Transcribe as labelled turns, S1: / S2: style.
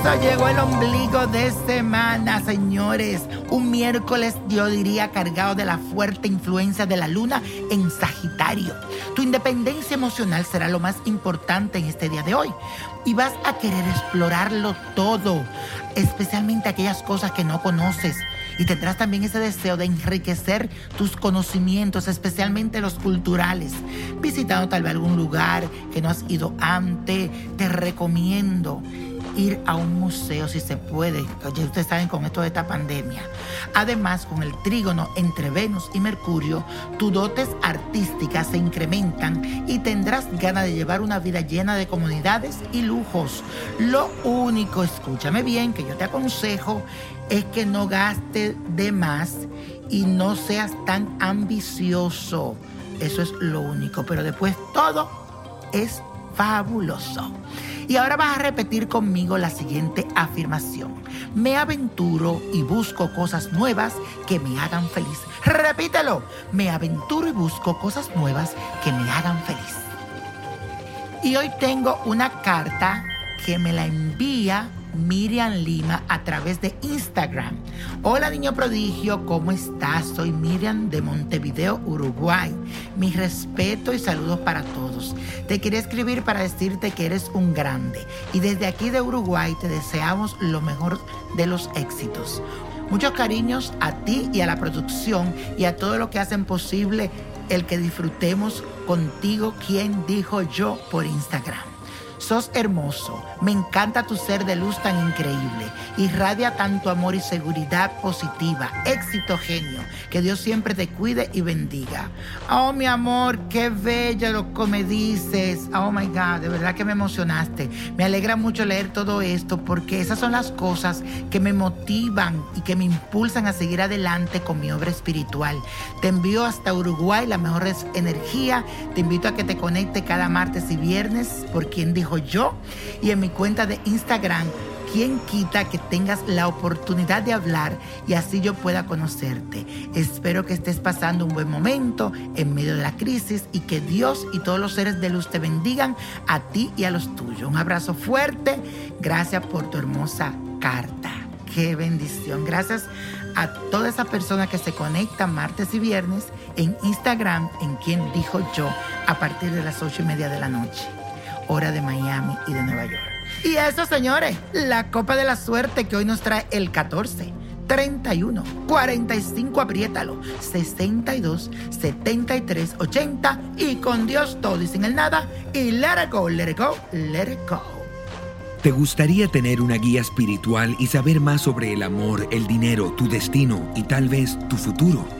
S1: Y esto llegó el ombligo de semana, señores. Un miércoles, yo diría, cargado de la fuerte influencia de la luna en Sagitario. Tu independencia emocional será lo más importante en este día de hoy. Y vas a querer explorarlo todo, especialmente aquellas cosas que no conoces. Y tendrás también ese deseo de enriquecer tus conocimientos, especialmente los culturales. Visitando tal vez algún lugar que no has ido antes, te recomiendo ir a un museo si se puede. Oye, ustedes saben con esto de esta pandemia. Además, con el trígono entre Venus y Mercurio, tus dotes artísticas se incrementan y tendrás ganas de llevar una vida llena de comodidades y lujos. Lo único, escúchame bien, que yo te aconsejo es que no gastes de más y no seas tan ambicioso. Eso es lo único. Pero después todo es fabuloso. Y ahora vas a repetir conmigo la siguiente afirmación. Me aventuro y busco cosas nuevas que me hagan feliz. Repítelo. Me aventuro y busco cosas nuevas que me hagan feliz. Y hoy tengo una carta que me la envía Miriam Lima a través de Instagram. Hola niño prodigio, ¿cómo estás? Soy Miriam de Montevideo, Uruguay. Mi respeto y saludos para todos. Te quería escribir para decirte que eres un grande y desde aquí de Uruguay te deseamos lo mejor de los éxitos. Muchos cariños a ti y a la producción y a todo lo que hacen posible el que disfrutemos contigo, quien dijo yo por Instagram. Sos hermoso, me encanta tu ser de luz tan increíble, irradia tanto amor y seguridad positiva, éxito genio, que Dios siempre te cuide y bendiga. Oh mi amor, qué bello lo que me dices, oh my God, de verdad que me emocionaste. Me alegra mucho leer todo esto porque esas son las cosas que me motivan y que me impulsan a seguir adelante con mi obra espiritual. Te envío hasta Uruguay la mejor energía, te invito a que te conecte cada martes y viernes por quien dijo yo y en mi cuenta de Instagram. ¿Quién quita que tengas la oportunidad de hablar y así yo pueda conocerte? Espero que estés pasando un buen momento en medio de la crisis y que Dios y todos los seres de luz te bendigan a ti y a los tuyos. Un abrazo fuerte. Gracias por tu hermosa carta. Qué bendición. Gracias a toda esa persona que se conecta martes y viernes en Instagram en quien dijo yo a partir de las ocho y media de la noche hora de Miami y de Nueva York. Y eso, señores, la copa de la suerte que hoy nos trae el 14. 31, 45, apriétalo, 62, 73, 80 y con Dios todo y sin el nada y let it go, let it go, let it go.
S2: ¿Te gustaría tener una guía espiritual y saber más sobre el amor, el dinero, tu destino y tal vez tu futuro?